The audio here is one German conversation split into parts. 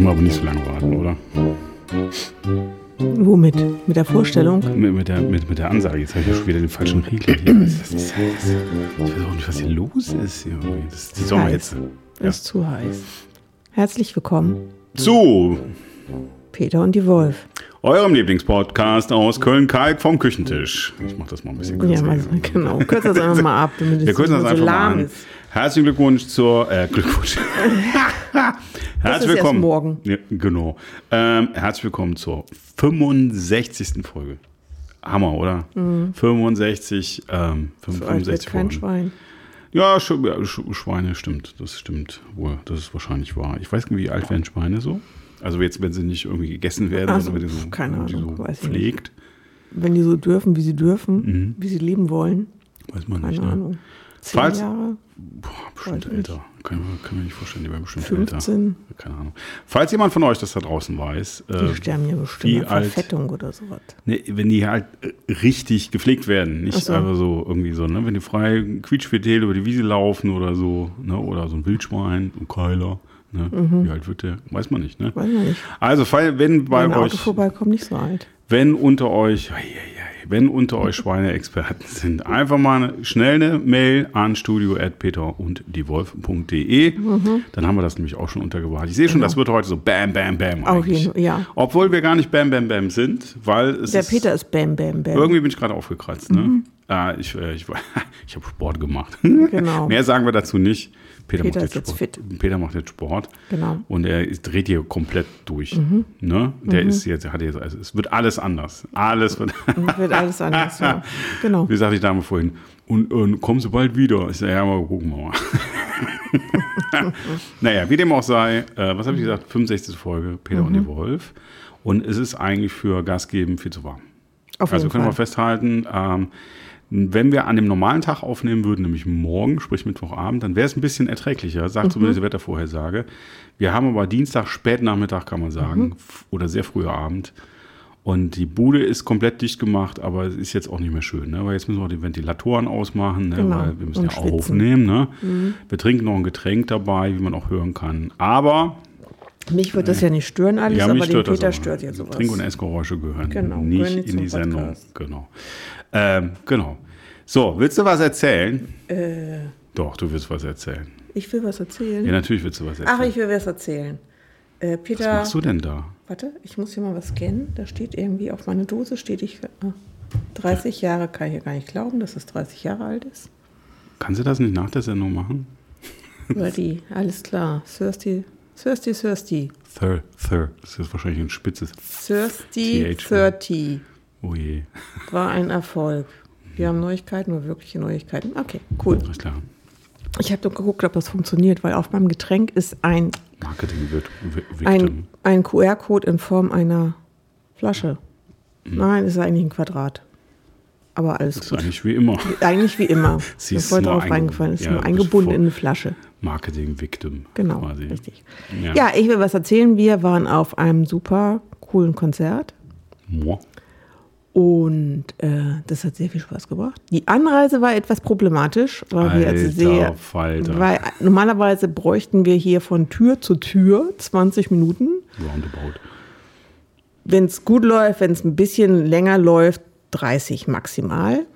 Sollten wir aber nicht so lange warten, oder? Womit? Mit der Vorstellung? Mit, mit, der, mit, mit der Ansage. Jetzt habe ich ja schon wieder den falschen Regler hier. Das ist, das ist, ich weiß auch nicht, was hier los ist. Irgendwie. Das ist die Sommerhitze. Ja. Ist zu heiß. Herzlich willkommen zu Peter und die Wolf. Eurem Lieblingspodcast aus Köln-Kalk vom Küchentisch. Ich mache das mal ein bisschen kürzer. Ja, mal, genau. Kürzer das einfach mal ab, damit Wir kürzen das einfach so mal an. Ist. Herzlichen Glückwunsch zur äh, Glückwunsch. herzlich willkommen. morgen. Ja, genau. Ähm, herzlich willkommen zur 65. Folge. Hammer, oder? Mhm. 65, ähm, 65 so kein Schwein. Ja, Sch Sch Schweine stimmt. Das stimmt wohl. Das ist wahrscheinlich wahr. Ich weiß nicht, wie alt werden Schweine so? Also jetzt, wenn sie nicht irgendwie gegessen werden, also, sondern wenn die so, keine Ahnung, so pflegt. Wenn die so dürfen, wie sie dürfen, mhm. wie sie leben wollen. Weiß man keine nicht. Ne? Ahnung. Zehn Falls, Jahre? Boah, bestimmt Weiß älter. Kann, kann mir nicht vorstellen, die werden bestimmt 15. älter. Keine Ahnung. Falls jemand von euch das da draußen weiß. Die äh, sterben ja bestimmt an Verfettung alt, oder sowas. Ne, wenn die halt äh, richtig gepflegt werden. Nicht so. einfach so irgendwie so, ne? Wenn die frei quietschfidel über die Wiese laufen oder so, ne? Oder so ein Wildschwein, ein Keiler. Ne? Mhm. Wie alt wird der? Weiß man nicht, ne? Weiß man nicht. Also, wenn bei wenn euch. Auto vorbeikommt, nicht so alt. Wenn unter euch. Yeah, yeah wenn unter euch Schweineexperten sind, einfach mal schnell eine Mail an studio.peter und diewolf.de. Mhm. Dann haben wir das nämlich auch schon untergebracht. Ich sehe schon, genau. das wird heute so Bam, Bam, Bam. Auf jeden Fall, ja. Obwohl wir gar nicht Bam, Bam, Bam sind, weil es. Der ist, Peter ist Bam, Bam, Bam. Irgendwie bin ich gerade aufgekratzt. Ne? Mhm. Ah, ich äh, ich, ich habe Sport gemacht. Genau. Mehr sagen wir dazu nicht. Peter, Peter macht jetzt Sport. fit. Peter macht jetzt Sport. Genau. Und er ist, dreht hier komplett durch. Mhm. Ne? Der mhm. ist jetzt, hat jetzt, also es wird alles anders. Alles wird, wird alles anders, ja. Genau. Wie sagte die Dame vorhin? Und, und kommen Sie bald wieder? Ich sage, ja, mal gucken wir mal. naja, wie dem auch sei, äh, was habe ich gesagt? 65. Folge, Peter mhm. und die Wolf. Und es ist eigentlich für Gas geben viel zu warm. Auf also können Fall. wir festhalten, ähm, wenn wir an dem normalen Tag aufnehmen würden, nämlich morgen, sprich Mittwochabend, dann wäre es ein bisschen erträglicher, sagt mhm. zumindest die Wettervorhersage. Wir haben aber Dienstag, Spätnachmittag, kann man sagen, mhm. oder sehr früher Abend. Und die Bude ist komplett dicht gemacht, aber es ist jetzt auch nicht mehr schön, ne? weil jetzt müssen wir die Ventilatoren ausmachen, ne? genau. weil wir müssen Und ja auch aufnehmen. Ne? Mhm. Wir trinken noch ein Getränk dabei, wie man auch hören kann. Aber mich wird das ja nicht stören alles, ja, aber den Peter stört ja sowas. Trink- und Essgeräusche gehören genau, nicht in die Sendung. Genau. Ähm, genau. So, willst du was erzählen? Äh, Doch, du willst was erzählen. ich will was erzählen. Ja, natürlich willst du was erzählen. Ach, ich will was erzählen. Äh, Peter, was machst du denn da? warte, ich muss hier mal was scannen. Da steht irgendwie auf meiner Dose steht ich ah, 30 Jahre, kann ich ja gar nicht glauben, dass es 30 Jahre alt ist. Kannst du das nicht nach der Sendung machen? Die, alles klar. Thirsty, thirsty, thirsty. Thir, thir. Das ist wahrscheinlich ein spitzes. Thirsty TH. 30 Oh je. war ein Erfolg. Wir haben Neuigkeiten, nur wirkliche Neuigkeiten. Okay, cool. Alles klar. Ich habe doch geguckt, ob das funktioniert, weil auf meinem Getränk ist ein, Marketing wird Victim. ein, ein QR-Code in Form einer Flasche. Mhm. Nein, ist eigentlich ein Quadrat. Aber alles Das ist gut. eigentlich wie immer. Eigentlich wie immer. Sie das ist nur drauf einge- reingefallen. Ist ja, nur eingebunden voll- in eine Flasche. Marketing-Victim. Genau, Quasi. richtig. Ja. Ja, ich will was erzählen. Wir waren auf einem super coolen Konzert. Moi. Und äh, das hat sehr viel Spaß gebracht. Die Anreise war etwas problematisch, weil wir also Alter sehr, Falter. weil normalerweise bräuchten wir hier von Tür zu Tür 20 Minuten. Roundabout. Wenn es gut läuft, wenn es ein bisschen länger läuft, 30 maximal.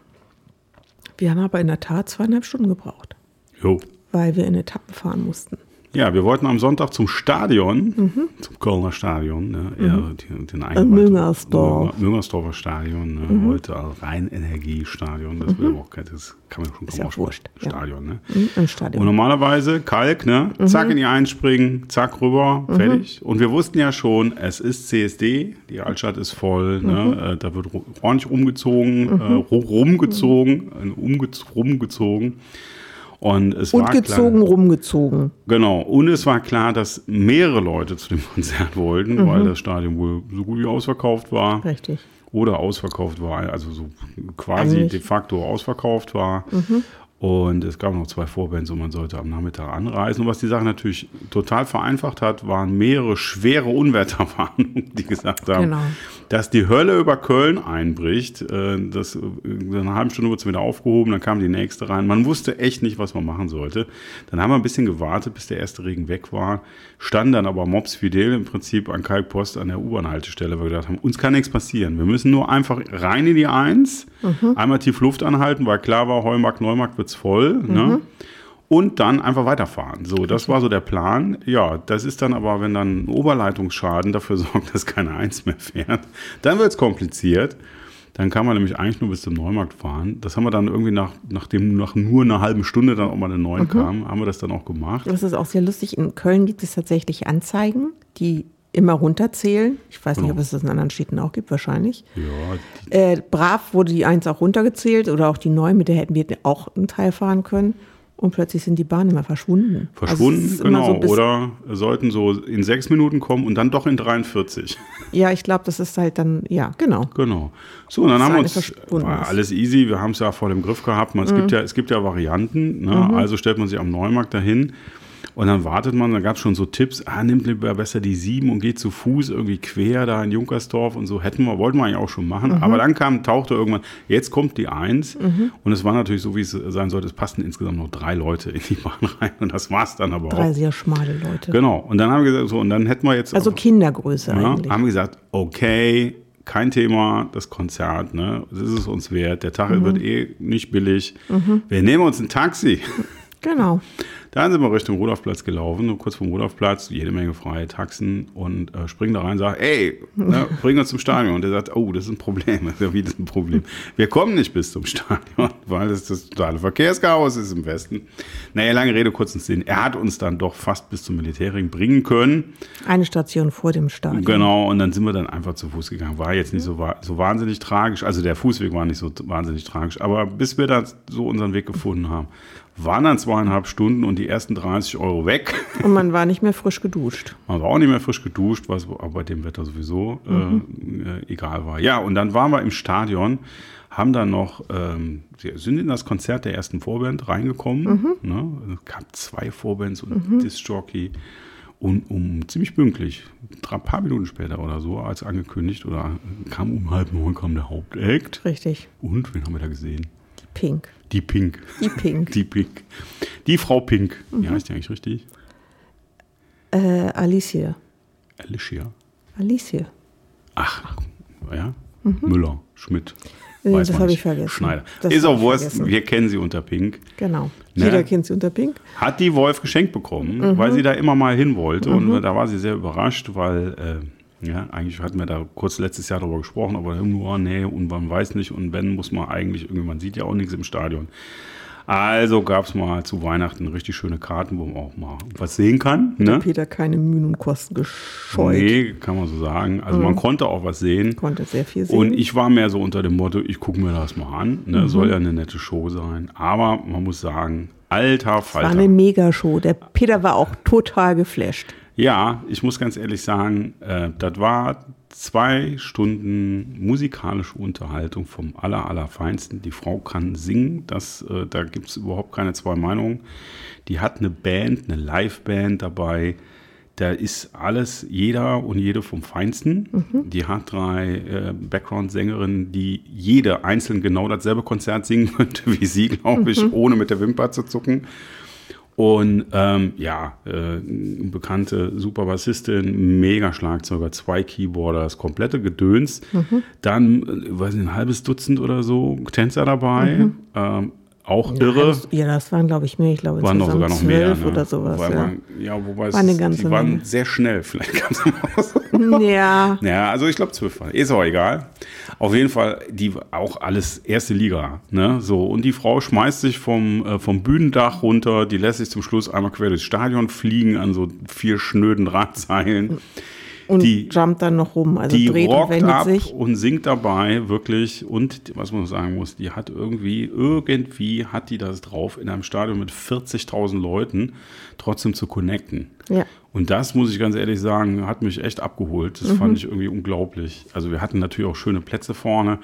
Wir haben aber in der Tat zweieinhalb Stunden gebraucht, Jo. weil wir in Etappen fahren mussten. Ja, wir wollten am Sonntag zum Stadion, Mhm. zum Kölner Stadion, ne, ja, den, den In Müngersdorf. Müngersdorf. Müngersdorfer Stadion, ne, Mhm. heute Rhein-Energiestadion, das, aber auch, das kann man schon kaum aussprechen. ja. Stadion, ne? Mhm, Und Stadion. normalerweise Kalk, ne? Zack Mhm. in die einspringen, zack rüber, fertig. Und wir wussten ja schon, es ist CSD, die Altstadt ist voll, Mhm. ne? Äh, da wird ordentlich umgezogen, äh, ru- rumgezogen, äh, umgez rumgezogen. Und es Und war gezogen, klar, rumgezogen. Genau, und es war klar, dass mehrere Leute zu dem Konzert wollten, Mhm. weil das Stadion wohl so gut wie ausverkauft war Richtig. oder ausverkauft war, also so quasi Eigentlich. de facto ausverkauft war. Und es gab noch zwei Vorbands und man sollte am Nachmittag anreisen. Und was die Sache natürlich total vereinfacht hat, waren mehrere schwere Unwetterwarnungen, die gesagt haben, Genau. Dass die Hölle über Köln einbricht. Äh, das, in einer halben Stunde wurde es wieder aufgehoben, dann kam die nächste rein. Man wusste echt nicht, was man machen sollte. Dann haben wir ein bisschen gewartet, bis der erste Regen weg war. Standen dann aber Mops Fidel im Prinzip an Kalkpost an der U-Bahn-Haltestelle, weil wir gedacht haben, uns kann nichts passieren. Wir müssen nur einfach rein in die Eins, mhm. einmal tief Luft anhalten, weil klar war, Heumarkt, Neumarkt wird's voll. Ne? Mhm. Ne? Und dann einfach weiterfahren. So, das war so der Plan. Ja, das ist dann aber, wenn dann ein Oberleitungsschaden dafür sorgt, dass keine Eins mehr fährt, dann wird es kompliziert. Dann kann man nämlich eigentlich nur bis zum Neumarkt fahren. Das haben wir dann irgendwie nach, nachdem nach nur einer halben Stunde dann auch mal eine neuen mhm. kam, haben wir das dann auch gemacht. Das ist auch sehr lustig. In Köln gibt es tatsächlich Anzeigen, die immer runterzählen. Ich weiß nicht, ob es das in anderen Städten auch gibt, wahrscheinlich. Ja. Äh, brav wurde die Eins auch runtergezählt oder auch die Neun, mit der hätten wir auch einen Teil fahren können. Und plötzlich sind die Bahnen immer verschwunden. Verschwunden, also genau. So Oder sollten so in sechs Minuten kommen und dann doch in 43. Ja, ich glaube, das ist halt dann, ja, genau. Genau. So, und dann haben wir uns, war alles easy, wir haben es ja vor dem Griff gehabt. Es, mhm. gibt ja, es gibt ja Varianten, ne? mhm. also stellt man sich am Neumarkt dahin und dann wartet man, da gab es schon so Tipps, ah, nimmt lieber besser die sieben und geht zu Fuß irgendwie quer da in Junkersdorf und so. Hätten wir, wollten wir eigentlich auch schon machen. Mhm. Aber dann kam, tauchte irgendwann, jetzt kommt die Eins. Mhm. Und es war natürlich so, wie es sein sollte, es passten insgesamt noch drei Leute in die Bahn rein. Und das war es dann aber drei auch. Drei sehr schmale Leute. Genau. Und dann haben wir gesagt, so, und dann hätten wir jetzt. Also auch, Kindergröße ja, eigentlich. Haben wir gesagt, okay, kein Thema, das Konzert, ne? Das ist es uns wert. Der Tag mhm. wird eh nicht billig. Mhm. Wir nehmen uns ein Taxi. Genau. Dann sind wir Richtung Rudolfplatz gelaufen, kurz vom Rudolfplatz, jede Menge freie Taxen und äh, springen da rein und sagen, ey, ne, bring uns zum Stadion. Und der sagt, oh, das ist ein Problem. Das ist ja wieder ein Problem. Wir kommen nicht bis zum Stadion, weil das das totale Verkehrschaos ist im Westen. Naja, lange Rede, kurzen Sinn. Er hat uns dann doch fast bis zum Militärring bringen können. Eine Station vor dem Stadion. Genau, und dann sind wir dann einfach zu Fuß gegangen. War jetzt nicht so, so wahnsinnig tragisch. Also der Fußweg war nicht so wahnsinnig tragisch. Aber bis wir da so unseren Weg gefunden haben, waren dann zweieinhalb Stunden und die ersten 30 Euro weg. Und man war nicht mehr frisch geduscht. Man war auch nicht mehr frisch geduscht, was aber bei dem Wetter sowieso äh, mhm. äh, egal war. Ja, und dann waren wir im Stadion, haben dann noch, ähm, sind in das Konzert der ersten Vorband reingekommen. Mhm. Ne? Es gab zwei Vorbands und mhm. Disc-Jockey. Und um ziemlich pünktlich, ein paar Minuten später oder so, als angekündigt, oder kam um halb neun kam der Hauptakt. Richtig. Und wen haben wir da gesehen? Pink. Die Pink. Die Pink. Die Pink. Die Frau Pink. Mhm. Wie heißt die eigentlich richtig? Äh, Alicia. Alicia. Alicia. Ach, ja. Mhm. Müller, Schmidt. Äh, Weiß das habe ich vergessen. Schneider. Das ist auch Wurst, wir kennen sie unter Pink. Genau. Ne? Jeder kennt sie unter Pink. Hat die Wolf geschenkt bekommen, mhm. weil sie da immer mal hin wollte. Und mhm. da war sie sehr überrascht, weil äh, ja, eigentlich hatten wir da kurz letztes Jahr darüber gesprochen, aber nur, oh, nee, und man weiß nicht, und wenn, muss man eigentlich, irgendwie, man sieht ja auch nichts im Stadion. Also gab es mal zu Weihnachten richtig schöne Karten, wo man auch mal was sehen kann. Ne? Peter keine Mühen und Kosten gescheut. Nee, kann man so sagen. Also mhm. man konnte auch was sehen. Konnte sehr viel sehen. Und ich war mehr so unter dem Motto, ich gucke mir das mal an. Ne? Mhm. Soll ja eine nette Show sein. Aber man muss sagen, alter Falter. Es war eine Megashow. Der Peter war auch total geflasht. Ja, ich muss ganz ehrlich sagen, äh, das war zwei Stunden musikalische Unterhaltung vom aller, allerfeinsten. Die Frau kann singen, das, äh, da gibt es überhaupt keine zwei Meinungen. Die hat eine Band, eine Liveband dabei. Da ist alles, jeder und jede vom Feinsten. Mhm. Die hat drei äh, Background-Sängerinnen, die jede einzeln genau dasselbe Konzert singen könnte wie sie, glaube ich, mhm. ohne mit der Wimper zu zucken. Und ähm, ja, äh, bekannte super Bassistin, mega Schlagzeuger, zwei Keyboarder, das komplette Gedöns. Mhm. Dann, äh, weiß nicht, ein halbes Dutzend oder so Tänzer dabei. Mhm. Ähm, auch ja, irre. Das, ja, das waren, glaube ich, mehr. Ich glaube, waren noch sogar noch mehr. Ne? oder sowas. Wobei ja. Man, ja, wobei ganze die waren Menge. sehr schnell. Vielleicht es Ja. Ja, also ich glaube zwölf war. Ist auch egal. Auf jeden Fall, die auch alles erste Liga. Ne? So, und die Frau schmeißt sich vom, äh, vom Bühnendach runter, die lässt sich zum Schluss einmal quer durchs Stadion fliegen an so vier schnöden Drahtseilen. Und die, jumpt dann noch rum, also die dreht rockt und ab sich. und singt dabei wirklich und was man sagen muss, die hat irgendwie, irgendwie hat die das drauf, in einem Stadion mit 40.000 Leuten trotzdem zu connecten. Ja. Und das muss ich ganz ehrlich sagen, hat mich echt abgeholt. Das Mhm. fand ich irgendwie unglaublich. Also wir hatten natürlich auch schöne Plätze vorne,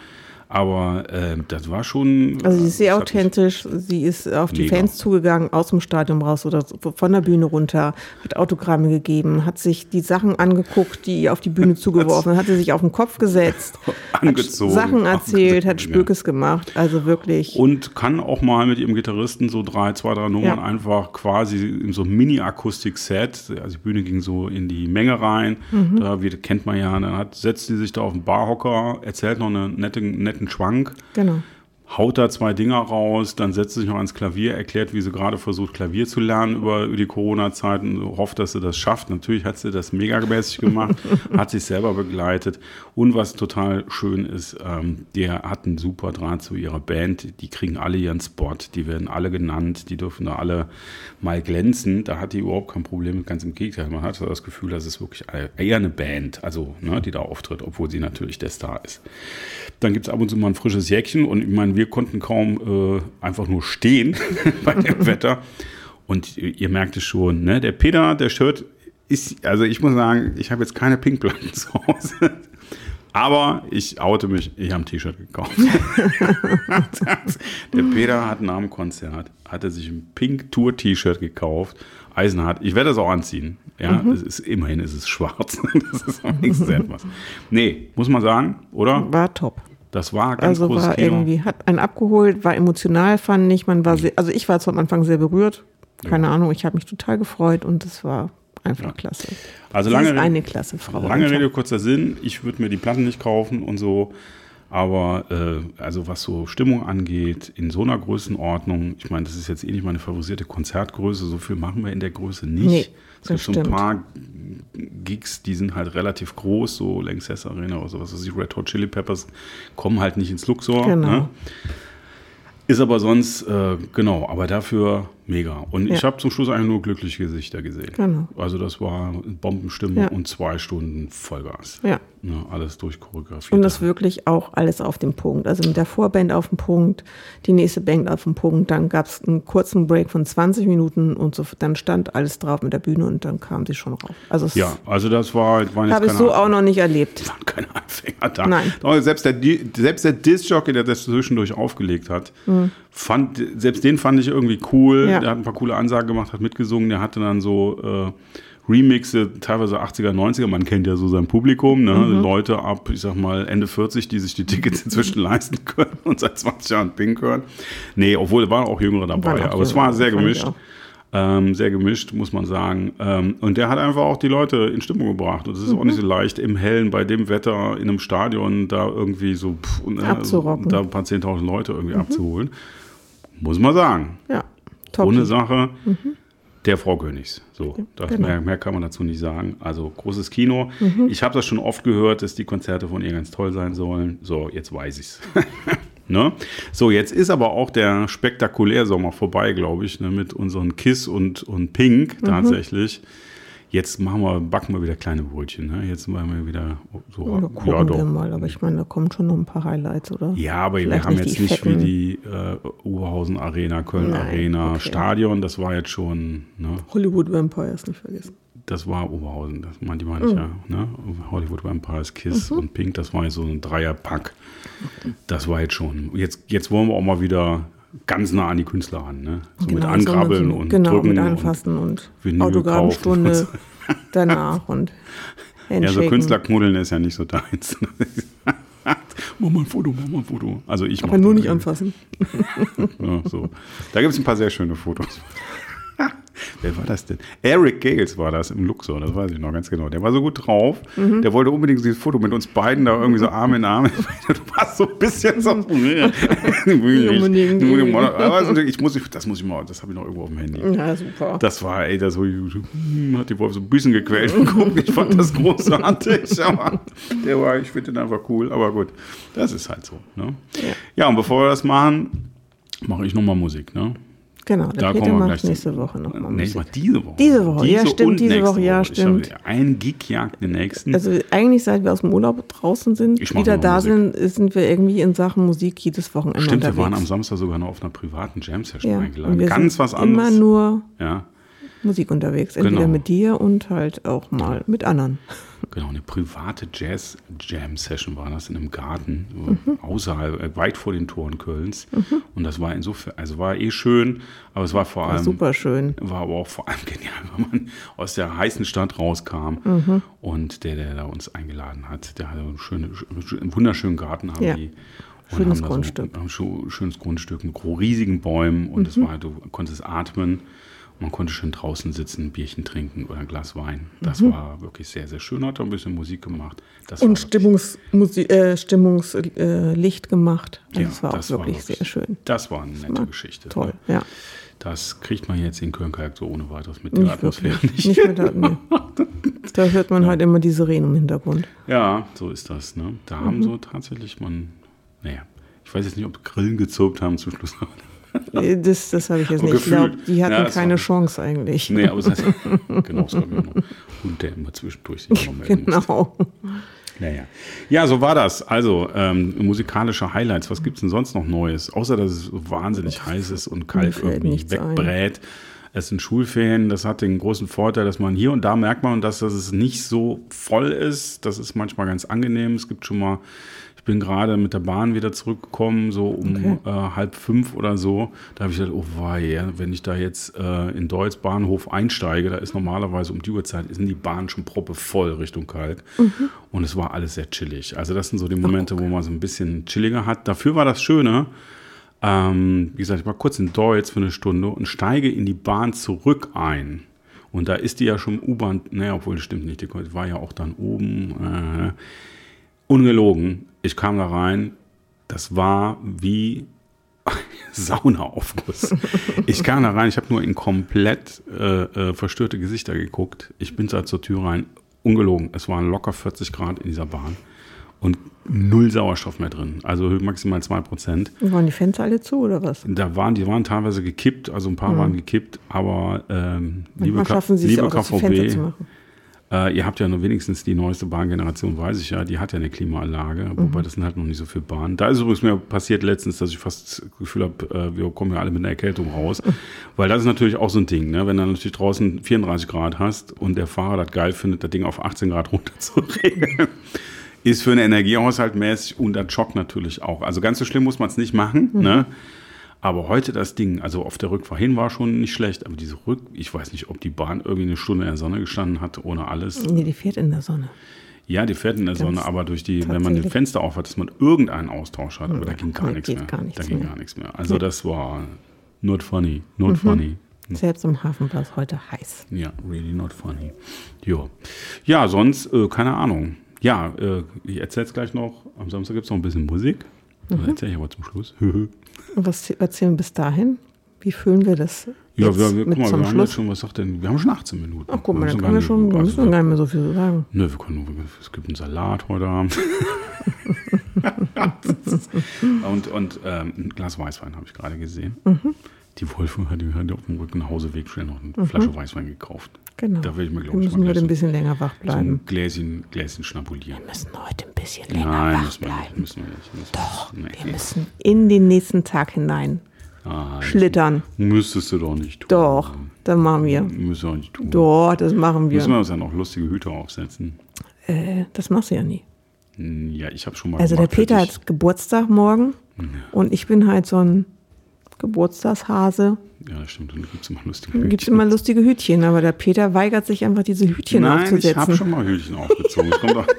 Aber äh, das war schon. Also sie ist sehr authentisch. Sie ist auf die mega. Fans zugegangen, aus dem Stadion raus oder von der Bühne runter, hat Autogramme gegeben, hat sich die Sachen angeguckt, die ihr auf die Bühne zugeworfen hat, sie sich auf den Kopf gesetzt, angezogen, Sachen erzählt, hat Spökes gemacht. Also wirklich. Und kann auch mal mit ihrem Gitarristen so drei, zwei, drei Nummern ja. einfach quasi in so Mini-Akustik-Set. Also die Bühne ging so in die Menge rein. Mhm. Da wie, kennt man ja. Dann hat, setzt sie sich da auf den Barhocker, erzählt noch einen nette, netten Schwank. Genau haut da zwei Dinger raus, dann setzt sich noch ans Klavier, erklärt, wie sie gerade versucht, Klavier zu lernen über, die Corona-Zeit und hofft, dass sie das schafft. Natürlich hat sie das megamäßig gemacht, hat sich selber begleitet. Und was total schön ist, ähm, der hat einen super Draht zu ihrer Band. Die kriegen alle ihren Spot, die werden alle genannt, die dürfen da alle mal glänzen. Da hat die überhaupt kein Problem, ganz im Gegenteil. Man hat das Gefühl, das ist wirklich eher eine Band, also ne, die da auftritt, obwohl sie natürlich der Star ist. Dann gibt es ab und zu mal ein frisches Jäckchen und ich meine, wir konnten kaum äh, einfach nur stehen bei dem Wetter. Und ihr merkt es schon, ne? Der Peter, der Shirt ist, also ich muss sagen, ich habe jetzt keine Pinkplatten zu Hause. Aber ich oute mich, ich habe ein T-Shirt gekauft. der Peter hat nach dem Konzert, hatte sich ein Pink Tour T-Shirt gekauft. Eisenhart. Ich werde das auch anziehen. Ja, mhm. es ist, immerhin ist es schwarz. das ist auch wenigstens etwas. Nee, muss man sagen, oder? War top. Das war ganz Also war Kino. irgendwie, hat einen abgeholt, war emotional, fand ich. Man war sehr, also ich war zwar am Anfang sehr berührt. Keine ja. Ahnung, ich habe mich total gefreut und es war einfach ja. klasse. Also lange, eine klasse Frau. Lange. Rede, kurzer Sinn. Ich würde mir die Platten nicht kaufen und so. Aber äh, also was so Stimmung angeht, in so einer Größenordnung, ich meine, das ist jetzt eh nicht meine favorisierte Konzertgröße, so viel machen wir in der Größe nicht. Nee, es gibt so ein paar Gigs, die sind halt relativ groß, so Lanxess Arena oder sowas, also die Red Hot Chili Peppers kommen halt nicht ins Luxor. Genau. Ne? Ist aber sonst, äh, genau, aber dafür mega. Und ja. ich habe zum Schluss eigentlich nur glückliche Gesichter gesehen. Genau. Also das war Bombenstimmung ja. und zwei Stunden Vollgas. Ja. ja alles durchchoreografiert. Und das wirklich auch alles auf dem Punkt. Also mit der Vorband auf dem Punkt, die nächste Band auf dem Punkt, dann gab es einen kurzen Break von 20 Minuten und so, dann stand alles drauf mit der Bühne und dann kam sie schon rauf. Also ja, also das war, Habe ich so auch noch nicht erlebt. Waren keine Anfänger da. Nein. Selbst der, selbst der Disc-Jockey, der das zwischendurch aufgelegt hat, mhm. fand, selbst den fand ich irgendwie cool. Ja der hat ein paar coole Ansagen gemacht, hat mitgesungen, der hatte dann so äh, Remixe, teilweise 80er, 90er, man kennt ja so sein Publikum, ne? Mhm. Leute ab, ich sag mal, Ende 40, die sich die Tickets inzwischen leisten können und seit 20 Jahren Pink hören. Nee, obwohl waren auch Jüngere dabei, auch aber jüngere, es war sehr gemischt. Ähm, sehr gemischt, muss man sagen. Ähm, und der hat einfach auch die Leute in Stimmung gebracht. Und es ist mhm. auch nicht so leicht, im Hellen, bei dem Wetter, in einem Stadion da irgendwie so pff, äh, da ein paar 10.000 Leute irgendwie mhm. abzuholen. Muss man sagen. Ja. Top. Ohne Sache. Mhm. Der Frau Königs. So, das genau. mehr, mehr, kann man dazu nicht sagen. Also großes Kino. Mhm. Ich habe das schon oft gehört, dass die Konzerte von ihr ganz toll sein sollen. So, jetzt weiß ich's. ne? So, jetzt ist aber auch der Spektakulärsommer vorbei, glaube ich, ne? mit unseren Kiss und, und Pink mhm. Jetzt machen wir, backen wir wieder kleine Brötchen. Ne? Jetzt machen wir wieder so. Oder gucken ja, doch. wir mal, aber ich meine, da kommen schon noch ein paar Highlights, oder? Ja, aber Vielleicht wir haben jetzt nicht fetten. wie die äh, Oberhausen Arena, Köln Nein, Arena, okay. Stadion, das war jetzt schon. Ne? Hollywood Vampires, nicht vergessen. Das war Oberhausen, das meinte meine ich mhm. ja. Ne? Hollywood Vampires, Kiss mhm. und Pink, das war jetzt so ein Dreierpack. Das war jetzt schon. Jetzt, jetzt wollen wir auch mal wieder ganz nah an die Künstler ran, ne? So genau, mit Ankrabbeln so und genau, drücken mit Anfassen und, und Autogrammstunde danach und. Ja, so Künstlerknuddeln ist ja nicht so deins. mach mal ein Foto, mach mal ein Foto. Also ich Aber nur nicht anfassen. ja, so. Da gibt es ein paar sehr schöne Fotos. Wer war das denn? Eric Gales war das im Luxor, das weiß ich noch ganz genau. Der war so gut drauf. Mhm. Der wollte unbedingt dieses Foto mit uns beiden da irgendwie so Arm in Arm. Du warst so ein bisschen so. ich muss, das muss ich mal, das habe ich noch irgendwo auf dem Handy. Ja, super. Das war, ey, das hat die Wolf so ein bisschen gequält. Ich fand das großartig. aber der war, ich finde den einfach cool. Aber gut, das ist halt so. Ne? Ja. ja, und bevor wir das machen, mache ich nochmal Musik. Ne? Genau, der da Peter macht nächste Woche nochmal Nee, ich mach diese Woche. Diese Woche, diese ja stimmt, diese Woche, ja stimmt. Ein Gig jagt den nächsten. Also eigentlich seit wir aus dem Urlaub draußen sind, wieder da Musik. sind, sind wir irgendwie in Sachen Musik jedes Wochenende Stimmt, unterwegs. wir waren am Samstag sogar noch auf einer privaten Jam-Session ja, eingeladen. Ganz was anderes. Immer nur ja. Musik unterwegs. Entweder Genau. mit dir und halt auch mal mit anderen. Genau, eine private Jazz-Jam-Session war das in einem Garten, äh, außerhalb, äh, weit vor den Toren Kölns. Und das war insofern, also war eh schön, aber es war vor War allem. super schön. War aber auch vor allem genial, weil man aus der heißen Stadt rauskam. Mhm. Und der, der da uns eingeladen hat, der hatte einen, schönen, einen wunderschönen Garten, haben Ja. die. Und Schönes Grundstück. So, schönes Grundstück mit riesigen Bäumen. Und Mhm. es war, du konntest atmen. Man konnte schön draußen sitzen, ein Bierchen trinken oder ein Glas Wein. Das war wirklich sehr, sehr schön. Hat auch ein bisschen Musik gemacht. Das Mhm. Und war Stimmungslicht äh, Stimmungslicht äh, gemacht. Also Ja, das war auch das war wirklich, wirklich- sehr schön. Das war eine nette Geschichte. Toll, ja. Das kriegt man jetzt in Köln-Kalk so ohne weiteres mit Nicht der Atmosphäre wirklich. nicht. Nicht mit der, nee. Da hört man halt immer die Sirenen im Hintergrund. Ja, so ist das. Ne? Da haben Mhm. so tatsächlich man, naja, ich weiß jetzt nicht, ob Grillen gezirpt haben zum Schluss. Äh, Das, das habe ich jetzt Aber nicht. Ich glaube, gefühlt. die hatten Ja, keine Chance eigentlich. nee, aber es heißt, genau, es kommt ja noch. Und der immer zwischendurch sich noch melden muss. Genau. Naja. Ja, so war das. Also, ähm, musikalische Highlights. Was gibt es denn sonst noch Neues? Außer, dass es wahnsinnig heiß ist und kalt irgendwie nichts ein. wegbrät. Es sind Schulferien. Das hat den großen Vorteil, dass man hier und da merkt man, dass, dass es nicht so voll ist. Das ist manchmal ganz angenehm. Es gibt schon mal, ich bin gerade mit der Bahn wieder zurückgekommen, so um Okay. äh, halb fünf oder so. Da habe ich gedacht, oh wei, wenn ich da jetzt äh, in Deutz Bahnhof einsteige, da ist normalerweise um die Uhrzeit, sind die Bahnen schon proppe voll Richtung Kalk. Und es war alles sehr chillig. Also das sind so die Momente, wo man so ein bisschen chilliger hat. Dafür war das Schöne, ähm, wie gesagt, ich war kurz in Deutz für eine Stunde und steige in die Bahn zurück ein. Und da ist die ja schon U-Bahn, naja, obwohl das stimmt nicht, die war ja auch dann oben. Äh, ungelogen, ich kam da rein, das war wie Saunaaufguss. Ich kam da rein, ich habe nur in komplett äh, äh, verstörte Gesichter geguckt. Ich bin da zur Tür rein, ungelogen, es waren locker 40 Grad in dieser Bahn und null Sauerstoff mehr drin, also maximal 2 Prozent. Waren die Fenster alle zu oder was? Da waren, die waren teilweise gekippt, also ein paar waren gekippt, aber ähm, liebe, K- schaffen sie es liebe auch, das Fenster zu KVB, machen. Äh, ihr habt ja nur wenigstens die neueste Bahngeneration, weiß ich ja, die hat ja eine Klimaanlage, Mhm. wobei das sind halt noch nicht so viele Bahnen. Da ist übrigens mir passiert letztens, dass ich fast das Gefühl habe, äh, wir kommen ja alle mit einer Erkältung raus, weil das ist natürlich auch so ein Ding, ne? wenn du natürlich draußen 34 Grad hast und der Fahrer das geil findet, das Ding auf 18 Grad runterzuregeln. Ist für einen Energiehaushalt mäßig und das schockt natürlich auch. Also ganz so schlimm muss man es nicht machen, Mhm. ne? Aber heute das Ding, also auf der Rückfahrt hin war schon nicht schlecht, aber diese Rück, ich weiß nicht, ob die Bahn irgendwie eine Stunde in der Sonne gestanden hat, ohne alles. Nee, die fährt in der Sonne. Ja, die fährt in der Sonne, aber durch die, wenn man die tatsächlich. Fenster auf hat, dass man irgendeinen Austausch hat, aber da ging gar nee, nichts mehr. gar nichts da ging mehr. gar nichts mehr. Also das war not funny, not Mhm. funny. Selbst im Hafen war es heute heiß. Ja, really not funny. Jo. Ja, sonst, äh, keine Ahnung. Ja, äh, ich erzähl's gleich noch. Am Samstag gibt's noch ein bisschen Musik. Das Mhm. erzähle ich aber zum Schluss. Und was erzählen wir bis dahin? Wie füllen wir das ja, wir, wir, guck mal, wir haben jetzt schon, was sagt denn, wir haben schon 18 Minuten. Ach, guck mal, Wir da müssen können wir schon, also, müssen wir gar nicht mehr so viel sagen. Nö, wir können, nur- es gibt einen Salat heute Abend. und und ähm, ein Glas Weißwein habe ich gerade gesehen. Mhm. Die Wolfe hat, die hat auf dem Rücken nach Hause weg schnell noch eine Flasche Weißwein gekauft. Genau. Da will ich mir, wir glaube ich, müssen heute ein so, bisschen länger wach so bleiben. ein Gläschen, Gläschen schnabulieren. Wir müssen heute ein bisschen länger Nein, wach müssen wir nicht. bleiben. Müssen wir nicht. Müssen Doch, wir wir müssen in den nächsten Tag hinein Nein, schlittern. Müsstest du doch nicht tun. Doch, das machen wir. Müssen wir auch nicht tun. Doch, das machen Müssen wir. wir uns dann auch lustige Hüte aufsetzen? Äh, das machst du ja nie. Hm, Ja, ich habe schon mal Also der Peter hat Geburtstag morgen und ich bin halt so ein Geburtstagshase. Ja, das stimmt. Und gibt es immer lustige Hütchen. gibt immer lustige Hütchen, aber der Peter weigert sich einfach, diese Hütchen Nein, ich aufzusetzen. habe schon mal Hütchen aufgezogen. Kommt doch,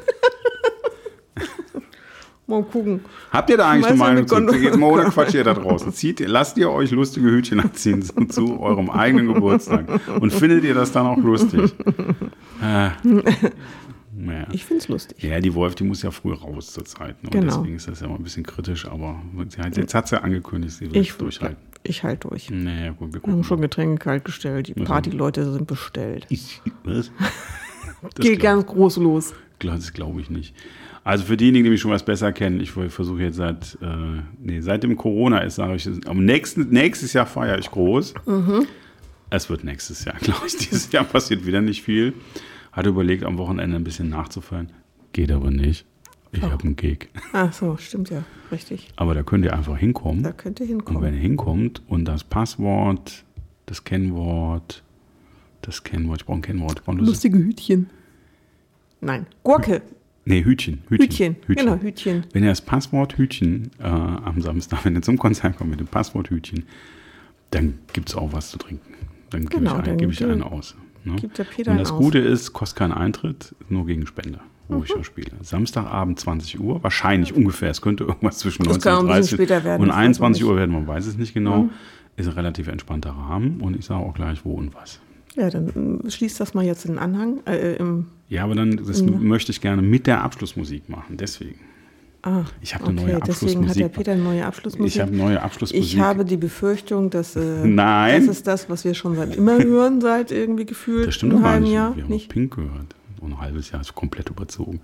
Mal gucken. habt ihr da eigentlich eine mal Meinung zu? Jetzt mal ohne Quatsch hier da draußen. Zieht, lasst ihr euch lustige Hütchen anziehen zu, zu eurem eigenen Geburtstag. Und findet ihr das dann auch lustig? Äh, naja. Ich finde es lustig. Ja, die Wolf, die muss ja früh raus zur Zeit. Ne? Genau. deswegen ist das ja mal ein bisschen kritisch, aber sie hat, jetzt hat sie angekündigt, sie will Ich, durchhalten. ich halte durch. Naja, gut, wir Wir haben schon Getränke kalt gestellt. Die Partyleute sind bestellt. Ich, was? Geht ganz groß los. Das glaube ich nicht. Also für diejenigen, die mich schon was besser kennen, ich versuche jetzt seit, äh, nee, seit dem Corona ist, sage ich, am nächsten, nächstes Jahr feiere ich groß. Es wird nächstes Jahr, glaube ich. Dieses Jahr passiert wieder nicht viel. Hatte überlegt, am Wochenende ein bisschen nachzufeiern. Geht aber nicht. Ich habe einen Gig. Ach so, stimmt ja. Richtig. Aber da könnt ihr einfach hinkommen. Da könnt ihr Und hinkommen. wenn ihr hinkommt und das Passwort, das Kennwort Das Kennwort, ich brauche ein Kennwort. Ich brauche ein Lustige Hütchen. Nein, Gurke. Nee, Hütchen. Hütchen. Genau, Hütchen. Wenn ihr das Passwort Hütchen äh, am Samstag, wenn ihr zum Konzert kommt mit dem Passwort Hütchen, dann gibt es auch was zu trinken. Dann gebe Genau, ich, ein, gebe ich gibt- einen aus. Ne? gibt der Peter Und das. Gute ist, kostet keinen Eintritt, nur gegen Spende, wo Mhm. ich ja spiele. Samstagabend 20 Uhr, wahrscheinlich ungefähr. Es könnte irgendwas zwischen Das kann auch ein bisschen 19.30 später werden, und das weiß man 21 nicht. Mhm. Uhr werden, man weiß es nicht genau. Ist ein relativ entspannter Rahmen und ich sage auch gleich, wo und was. Ja, dann äh, schließt das mal jetzt in den Anhang. Äh, im, Ja, aber dann das möchte ich gerne mit der Abschlussmusik machen, deswegen. Ah, Ich habe eine okay, neue deswegen hat der. Peter eine neue Abschlussmusik. Ich habe neue Abschlussmusik. Ich habe die Befürchtung, dass äh, Nein. das ist das, was wir schon seit immer hören, seit irgendwie gefühlt das stimmt einem halben nicht. Jahr. Wir haben Nicht? Pink gehört. Und ein halbes Jahr ist komplett überzogen.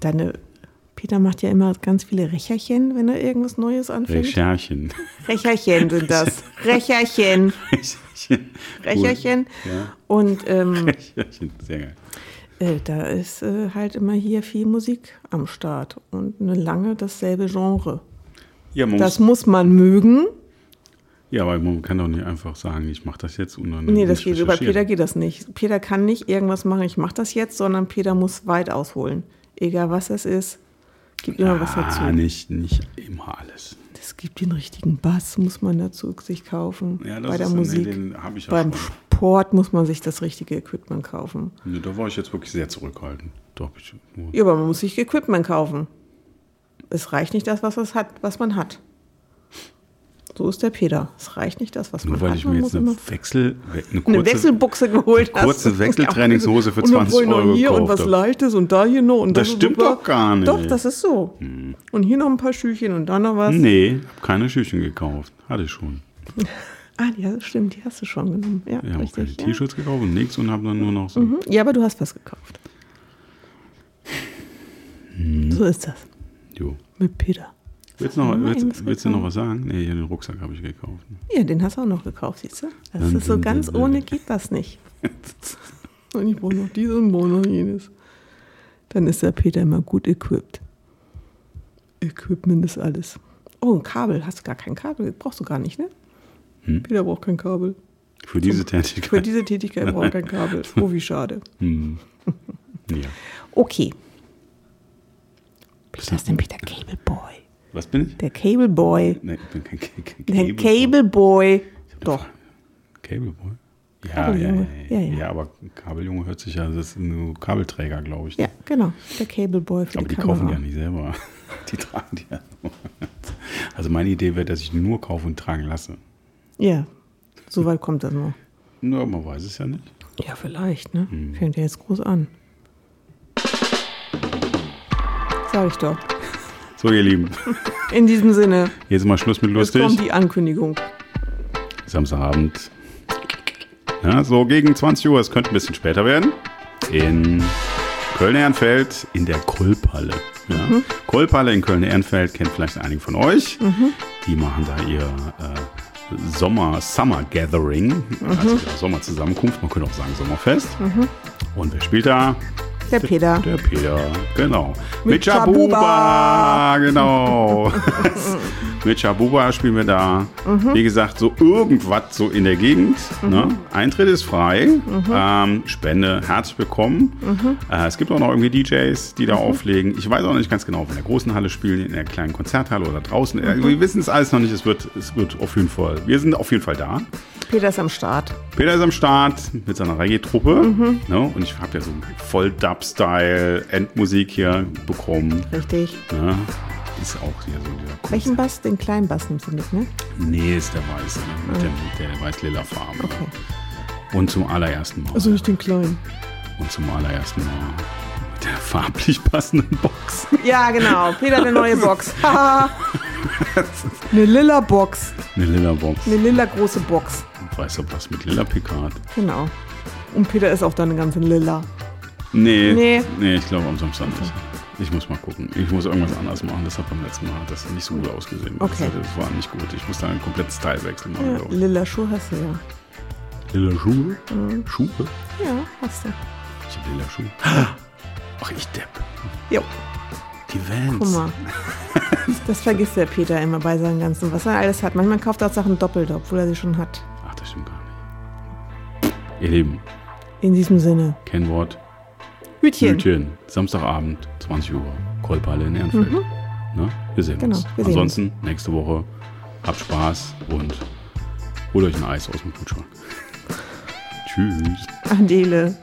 Deine Peter macht ja immer ganz viele Recherchen, wenn er irgendwas Neues anfängt. Recherchen. Recherchen sind das. Recherchen. Recherchen. Recherchen. Ja. Und ähm, Recherchen. Sehr geil. Äh, da ist äh, halt immer hier viel Musik am Start und eine lange dasselbe Genre. Ja, Das muss, muss man mögen. ja, aber man kann doch nicht einfach sagen, ich mache das jetzt und dann. Nee, das geht. Bei. Peter geht das nicht. Peter kann nicht irgendwas machen, ich mache das jetzt, sondern Peter muss weit ausholen. Egal was es ist, gibt immer was dazu. Ah, nicht, nicht immer alles. Es gibt den richtigen Bass, muss man dazu sich kaufen. Ja, das Bei der Musik. den ja Beim schon. Sport muss man sich das richtige Equipment kaufen. Nee, da war ich jetzt wirklich sehr zurückhaltend. Doch, ich, nur- Ja, aber man muss sich Equipment kaufen. Es reicht nicht das, was es hat, was man hat. So ist der Peter. Es reicht nicht das, was Nur man weil hat. ich man mir muss jetzt eine Wechsel, eine eine kurze, Wechselbuchse geholt hast. kurze Wechseltrainingshose für Und dann 20 vorhin noch Euro hier und was habe. Leichtes und da hier noch. Und Das ist stimmt doch gar nicht. Hm. Doch, das ist so. Und hier noch ein paar Schüchchen und da noch was. Nee, habe keine Schüchen gekauft. Hatte ich schon. Ah, ja, stimmt, die hast du schon genommen. Ja, habe auch keine richtig. Ja. T-Shirts gekauft und nichts und habe dann nur noch so. Mhm. ja, aber du hast was gekauft. Hm. So ist das. Jo. Mit Peter. Willst, noch, willst, willst du noch was sagen? Nee, den Rucksack habe ich gekauft. Ja, den hast du auch noch gekauft, siehst du? Das Dun, ist so dun, ganz dun. ohne geht das nicht. Und ich brauche noch dieses und brauche noch jenes. Dann ist der Peter immer gut equipped. Equipment ist alles. Oh, ein Kabel. Hast du gar kein Kabel? Brauchst du gar nicht, ne? Hm? Peter braucht kein Kabel. Für diese Für Tätigkeit. diese Tätigkeit braucht er kein Kabel. Oh, wie schade. Hm. Ja. Okay. Peter ist denn Peter Cable Boy. Was bin ich? Der Cable Boy. Nee, ich bin kein, kein Der Cable- Cable Boy. Doch. Cableboy? Ja, ja, ja, ja, Ja, ja. ja, aber Kabeljunge hört sich ja, das ist nur Kabelträger, glaube ich. Ja, genau. Der Cable Boy für aber die, die kaufen die ja nicht selber. Die tragen die ja nur. Also meine Idee wäre, dass ich nur kaufe und tragen lasse. Ja, so weit kommt das noch. Nur man weiß es ja nicht. Ja, vielleicht, ne? Hm. Fängt ja jetzt groß an. Sag ich doch. So, ihr Lieben, In diesem Sinne, jetzt mal Schluss mit jetzt lustig. kommt die Ankündigung. Samstagabend. Ja, so gegen 20 Uhr, es könnte ein bisschen später werden. In Köln-Ehrenfeld in der Kolbhalle. Ja. Kolbhalle in Köln-Ehrenfeld kennt vielleicht einige von euch. Die machen da ihr äh, Sommer, Summer Gathering, also ihre Sommerzusammenkunft, man könnte auch sagen Sommerfest. Und wer spielt da? Der Peter. Der Peter, genau. Mit Mit Jabuba. genau. Mit Jabuba spielen wir da. Mhm. Wie gesagt, so irgendwas so in der Gegend. Ne? Eintritt ist frei. Mhm. Ähm, Spende herzlich willkommen. Äh, es gibt auch noch irgendwie DJs, die Mhm. da auflegen. Ich weiß auch nicht ganz genau, ob in der großen Halle spielen, in der kleinen Konzerthalle oder draußen. Äh, Mhm. Wir wissen es alles noch nicht. Es wird, es wird auf jeden Fall. Wir sind auf jeden Fall da. Peter ist am Start. Peter ist am Start mit seiner Reggae-Truppe. Mhm. Ne? Und ich habe ja so voll Dub-Style Endmusik hier bekommen. Richtig. Ne? Ist auch hier so Kunst. Welchen Bass? Den kleinen Bass nimmst du mit, ne? Nee, ist der weiße, ne? mit, der, mit der weiß-lila Farbe. Okay. Und zum allerersten Mal. Also nicht den kleinen. Und zum allerersten Mal mit der farblich passenden Box. Ja, genau. Peter, eine neue Box. Haha. eine lila Box. Eine lila Box. Eine lila große Box. Ein weißer Bass mit lila Pikat. Genau. Und Peter ist auch dann ganz in lila. Nee, Nee. nee. ich glaube am Samstag nicht. Ich muss mal gucken. Ich muss irgendwas anderes machen. Das hat beim letzten Mal das nicht so gut ausgesehen. Okay. Das, das war nicht gut. Ich muss da einen kompletten Stylewechsel machen, Ja, lila Schuhe hast du ja. Lila Schuhe? Schuhe? Ja, hast du. Ich habe lila Schuhe. Ach, ich Depp. Jo, Die Vans. guck mal. Das vergisst der Peter immer bei seinem ganzen, was er alles hat. Manchmal kauft er auch Sachen doppelt, obwohl er sie schon hat. Ach, das stimmt gar nicht. Ihr Lieben. In diesem Sinne. Kennwort. Hütchen. Hütchen. Samstagabend, 20 Uhr. Kolbhalle in Ehrenfeld. Mhm. Ne? Wir sehen genau, uns. Wir Ansonsten sehen uns. nächste Woche. Habt Spaß und holt euch ein Eis aus dem Kühlschrank. Tschüss. Adele.